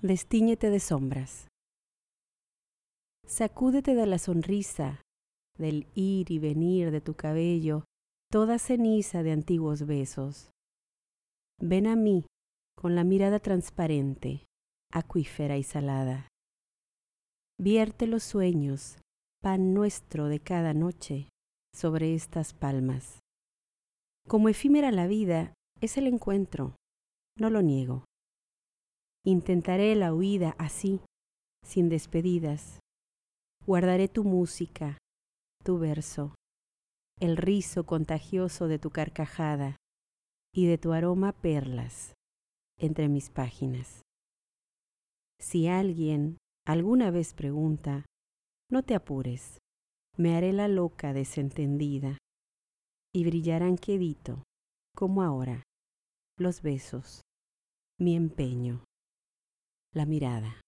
Destíñete de sombras. Sacúdete de la sonrisa, del ir y venir de tu cabello, toda ceniza de antiguos besos. Ven a mí con la mirada transparente, acuífera y salada. Vierte los sueños, pan nuestro de cada noche, sobre estas palmas. Como efímera la vida es el encuentro, no lo niego. Intentaré la huida así, sin despedidas. Guardaré tu música, tu verso, el rizo contagioso de tu carcajada y de tu aroma perlas entre mis páginas. Si alguien alguna vez pregunta, no te apures, me haré la loca desentendida y brillarán quedito, como ahora, los besos, mi empeño la mirada.